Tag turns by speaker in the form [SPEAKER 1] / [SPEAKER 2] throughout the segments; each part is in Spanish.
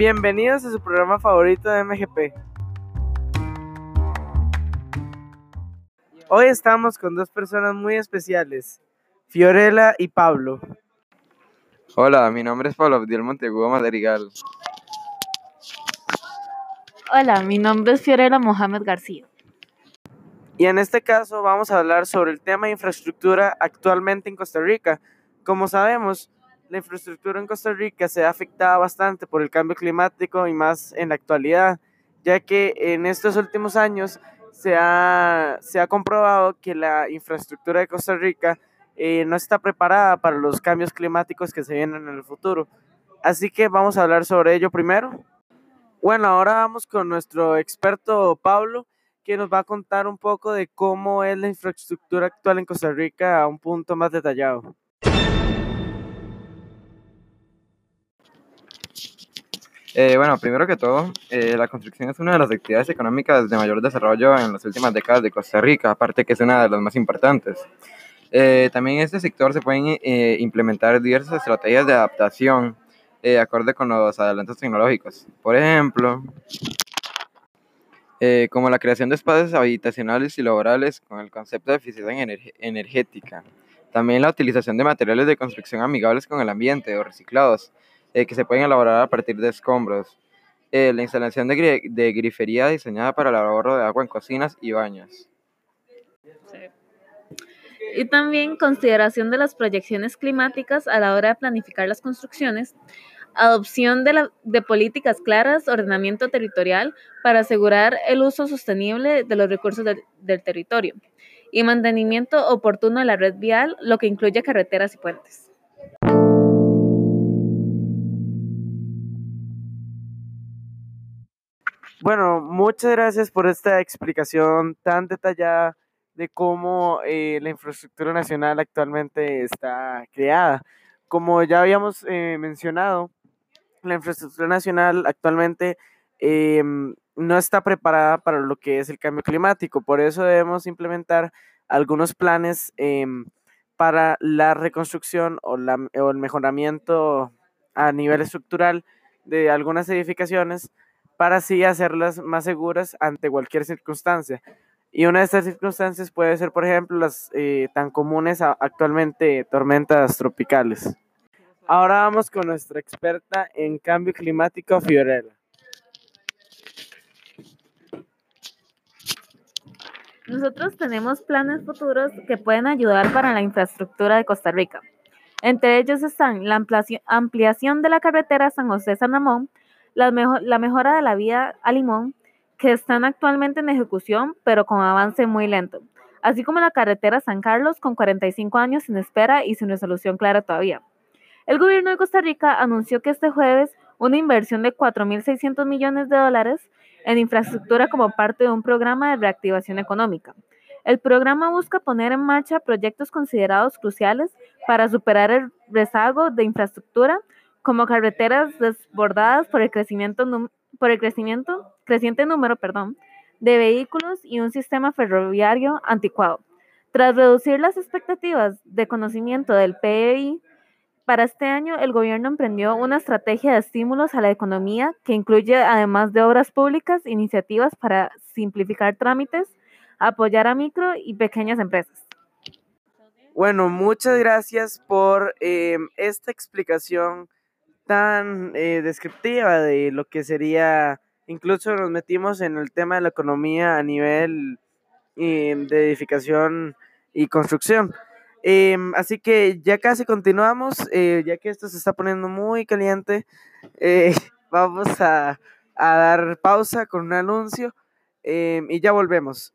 [SPEAKER 1] Bienvenidos a su programa favorito de MGP. Hoy estamos con dos personas muy especiales, Fiorella y Pablo.
[SPEAKER 2] Hola, mi nombre es Pablo Abdiel Montegudo Madrigal.
[SPEAKER 3] Hola, mi nombre es Fiorella Mohamed García.
[SPEAKER 1] Y en este caso vamos a hablar sobre el tema de infraestructura actualmente en Costa Rica. Como sabemos, la infraestructura en Costa Rica se ha afectado bastante por el cambio climático y más en la actualidad, ya que en estos últimos años se ha, se ha comprobado que la infraestructura de Costa Rica eh, no está preparada para los cambios climáticos que se vienen en el futuro. Así que vamos a hablar sobre ello primero. Bueno, ahora vamos con nuestro experto Pablo que nos va a contar un poco de cómo es la infraestructura actual en Costa Rica a un punto más detallado.
[SPEAKER 2] Eh, bueno, primero que todo, eh, la construcción es una de las actividades económicas de mayor desarrollo en las últimas décadas de Costa Rica, aparte que es una de las más importantes. Eh, también en este sector se pueden implementar diversas estrategias de adaptación acorde con los adelantos tecnológicos. Por ejemplo, como la creación de espacios habitacionales y laborales con el concepto de eficiencia energética. También la utilización de materiales de construcción amigables con el ambiente o reciclados, eh, que se pueden elaborar a partir de escombros. Eh, la instalación de, de, grifería diseñada para el ahorro de agua en cocinas y baños.
[SPEAKER 3] Y también consideración de las proyecciones climáticas a la hora de planificar las construcciones, adopción de, políticas claras, ordenamiento territorial para asegurar el uso sostenible de los recursos del territorio y mantenimiento oportuno de la red vial, lo que incluye carreteras y puentes.
[SPEAKER 1] Bueno, muchas gracias por esta explicación tan detallada de cómo eh, la infraestructura nacional actualmente está creada. Como ya habíamos eh, mencionado, la infraestructura nacional actualmente em, no está preparada para lo que es el cambio climático. Por eso debemos implementar algunos planes em, para la reconstrucción o, la, o el mejoramiento a nivel estructural de algunas edificaciones para así hacerlas más seguras ante cualquier circunstancia. Y una de estas circunstancias puede ser, por ejemplo, las eh, tan comunes actualmente tormentas tropicales. Ahora vamos con nuestra experta en cambio climático, Fiorella.
[SPEAKER 3] Nosotros tenemos planes futuros que pueden ayudar para la infraestructura de Costa Rica. Entre ellos están la ampliación de la carretera San José-San Ramón, la, la mejora de la vía a Limón, que están actualmente en ejecución, pero con avance muy lento, así como la carretera San Carlos, con 45 años sin espera y sin resolución clara todavía. El gobierno de Costa Rica anunció que este jueves una inversión de 4.600 millones de dólares en infraestructura como parte de un programa de reactivación económica. El programa busca poner en marcha proyectos considerados cruciales para superar el rezago de infraestructura, como carreteras desbordadas por el crecimiento, por el crecimiento creciente número perdón, de vehículos y un sistema ferroviario anticuado. Tras reducir las expectativas de conocimiento del PEI para este año, el gobierno emprendió una estrategia de estímulos a la economía que incluye, además de obras públicas, iniciativas para simplificar trámites, apoyar a micro y pequeñas empresas.
[SPEAKER 1] Bueno, muchas gracias por eh, esta explicación tan eh, descriptiva de lo que sería, incluso nos metimos en el tema de la economía a nivel eh, de edificación y construcción. Em, así que ya casi continuamos, eh, ya que esto se está poniendo muy caliente, eh, vamos a, a, dar pausa con un anuncio y ya volvemos.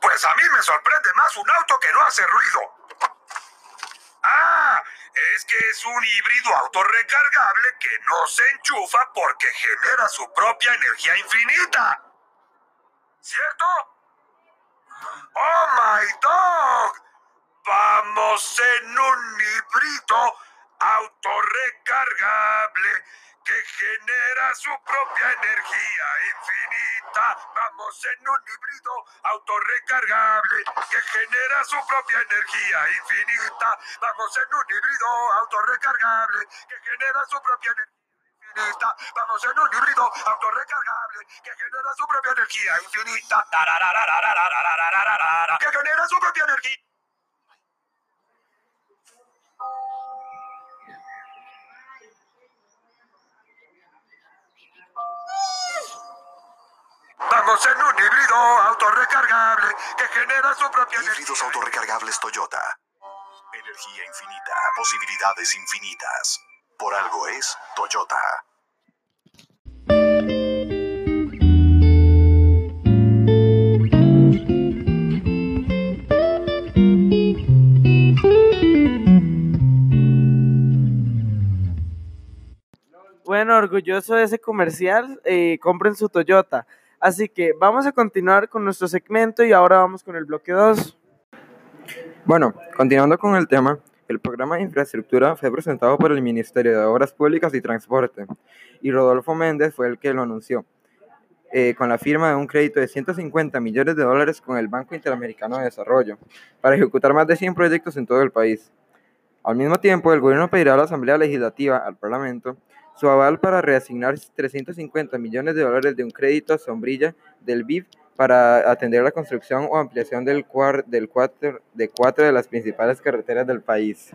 [SPEAKER 4] Pues a mí me sorprende más un auto que no hace ruido. Ah, es que es un híbrido autorrecargable que no se enchufa porque genera su propia energía infinita. ¿Cierto? ¡Oh, my dog! Vamos en un híbrido autorrecargable que genera su propia energía infinita. Vamos en un híbrido autorrecargable que genera su propia energía infinita. Vamos en un híbrido autorrecargable que genera su propia energía infinita. Vamos en un híbrido autorrecargable que genera su propia energía infinita. Que genera su propia energía. En un híbrido autorrecargable que genera su propia
[SPEAKER 5] Híbridos
[SPEAKER 4] energía.
[SPEAKER 5] autorrecargables Toyota. Energía infinita, posibilidades infinitas. Por algo es Toyota.
[SPEAKER 1] Bueno, orgulloso de ese comercial, eh, compren su Toyota. Así que vamos a continuar con nuestro segmento y ahora vamos con el bloque 2.
[SPEAKER 2] Bueno, continuando con el tema, el programa de infraestructura fue presentado por el Ministerio de Obras Públicas y Transporte y Rodolfo Méndez fue el que lo anunció, eh, con la firma de un crédito de 150 millones de dólares con el Banco Interamericano de Desarrollo para ejecutar más de 100 proyectos en todo el país. Al mismo tiempo, el gobierno pedirá a la Asamblea Legislativa, al Parlamento, su aval para reasignar 350 millones de dólares de un crédito sombrilla del BID para atender la construcción o ampliación del, cuar- del cuatro, de cuatro de las principales carreteras del país.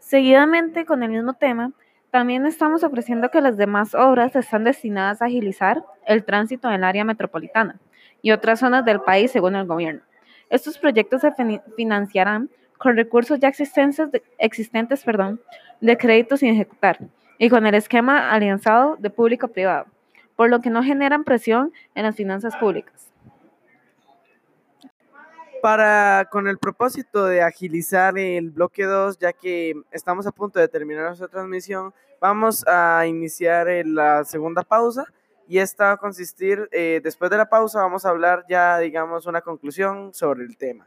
[SPEAKER 3] Seguidamente, con el mismo tema, también estamos ofreciendo que las demás obras están destinadas a agilizar el tránsito en el área metropolitana y otras zonas del país según el gobierno. Estos proyectos se financiarán con recursos ya existentes, existentes perdón, de créditos sin ejecutar y con el esquema alianzado de público-privado, por lo que no generan presión en las finanzas públicas.
[SPEAKER 1] Para, con el propósito de agilizar el bloque 2, ya que estamos a punto de terminar nuestra transmisión, vamos a iniciar eh, la segunda pausa y esta va a consistir, eh, después de la pausa vamos a hablar ya, digamos, una conclusión sobre el tema.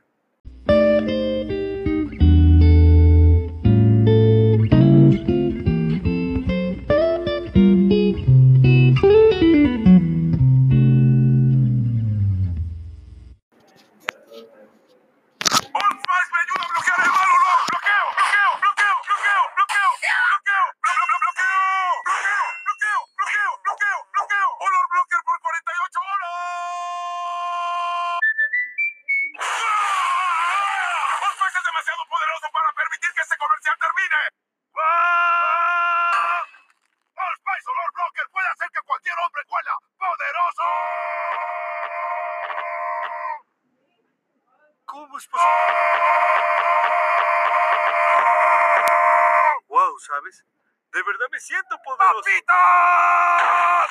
[SPEAKER 4] ¿Cómo es posible? Wow, ¿sabes? De verdad me siento poderoso. ¡Papitas!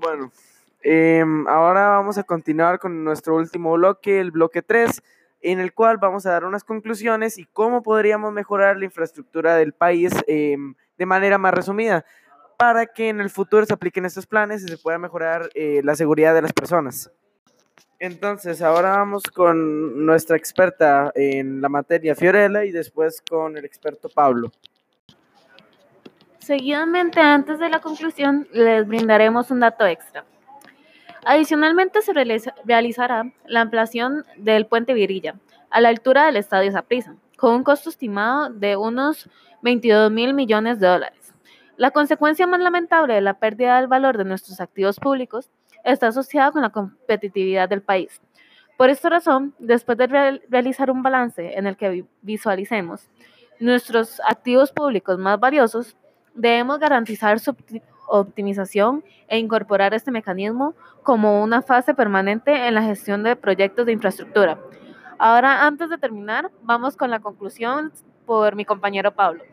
[SPEAKER 1] Bueno, em, ahora vamos a continuar con nuestro último bloque, el bloque 3, en el cual vamos a dar unas conclusiones y cómo podríamos mejorar la infraestructura del país em, de manera más resumida, para que en el futuro se apliquen estos planes y se pueda mejorar eh, la seguridad de las personas. Entonces, ahora vamos con nuestra experta en la materia, Fiorella, y después con el experto Pablo.
[SPEAKER 3] Seguidamente, antes de la conclusión, les brindaremos un dato extra. Adicionalmente, se realiza- realizará la ampliación del puente Virilla a la altura del estadio Saprissa, con un costo estimado de unos 22 mil millones de dólares. La consecuencia más lamentable de la pérdida del valor de nuestros activos públicos está asociada con la competitividad del país, Por esta razón, después de real- realizar un balance en el que vi- visualicemos nuestros activos públicos más valiosos, debemos garantizar su opti- optimización e incorporar este mecanismo como una fase permanente en la gestión de proyectos de infraestructura. Ahora, antes de terminar, vamos con la conclusión por mi compañero Pablo.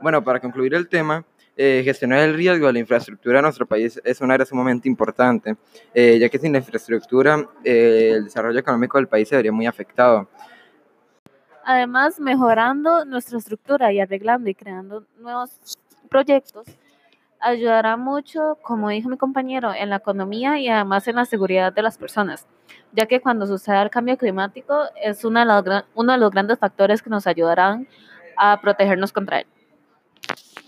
[SPEAKER 2] Bueno, para concluir el tema, eh, gestionar el riesgo de la infraestructura en nuestro país es un área sumamente importante, eh, ya que sin la infraestructura eh, el desarrollo económico del país se vería muy afectado.
[SPEAKER 3] Además, mejorando nuestra estructura y arreglando y creando nuevos proyectos ayudará mucho, como dijo mi compañero, en la economía y además en la seguridad de las personas, ya que cuando suceda el cambio climático es uno de los grandes factores que nos ayudarán a protegernos contra él.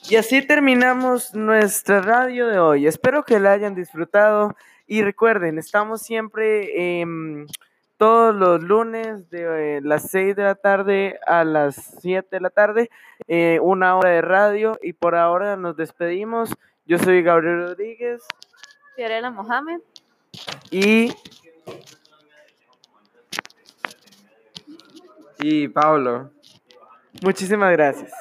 [SPEAKER 1] Y así terminamos nuestra radio de hoy. Espero que la hayan disfrutado y recuerden, estamos siempre em, todos los lunes de eh, las 6 de la tarde a las 7 de la tarde, eh, una hora de radio y por ahora nos despedimos. Yo soy Gabriel Rodríguez
[SPEAKER 3] Fiorella Mohamed.
[SPEAKER 1] y
[SPEAKER 2] Y Pablo,
[SPEAKER 1] muchísimas gracias.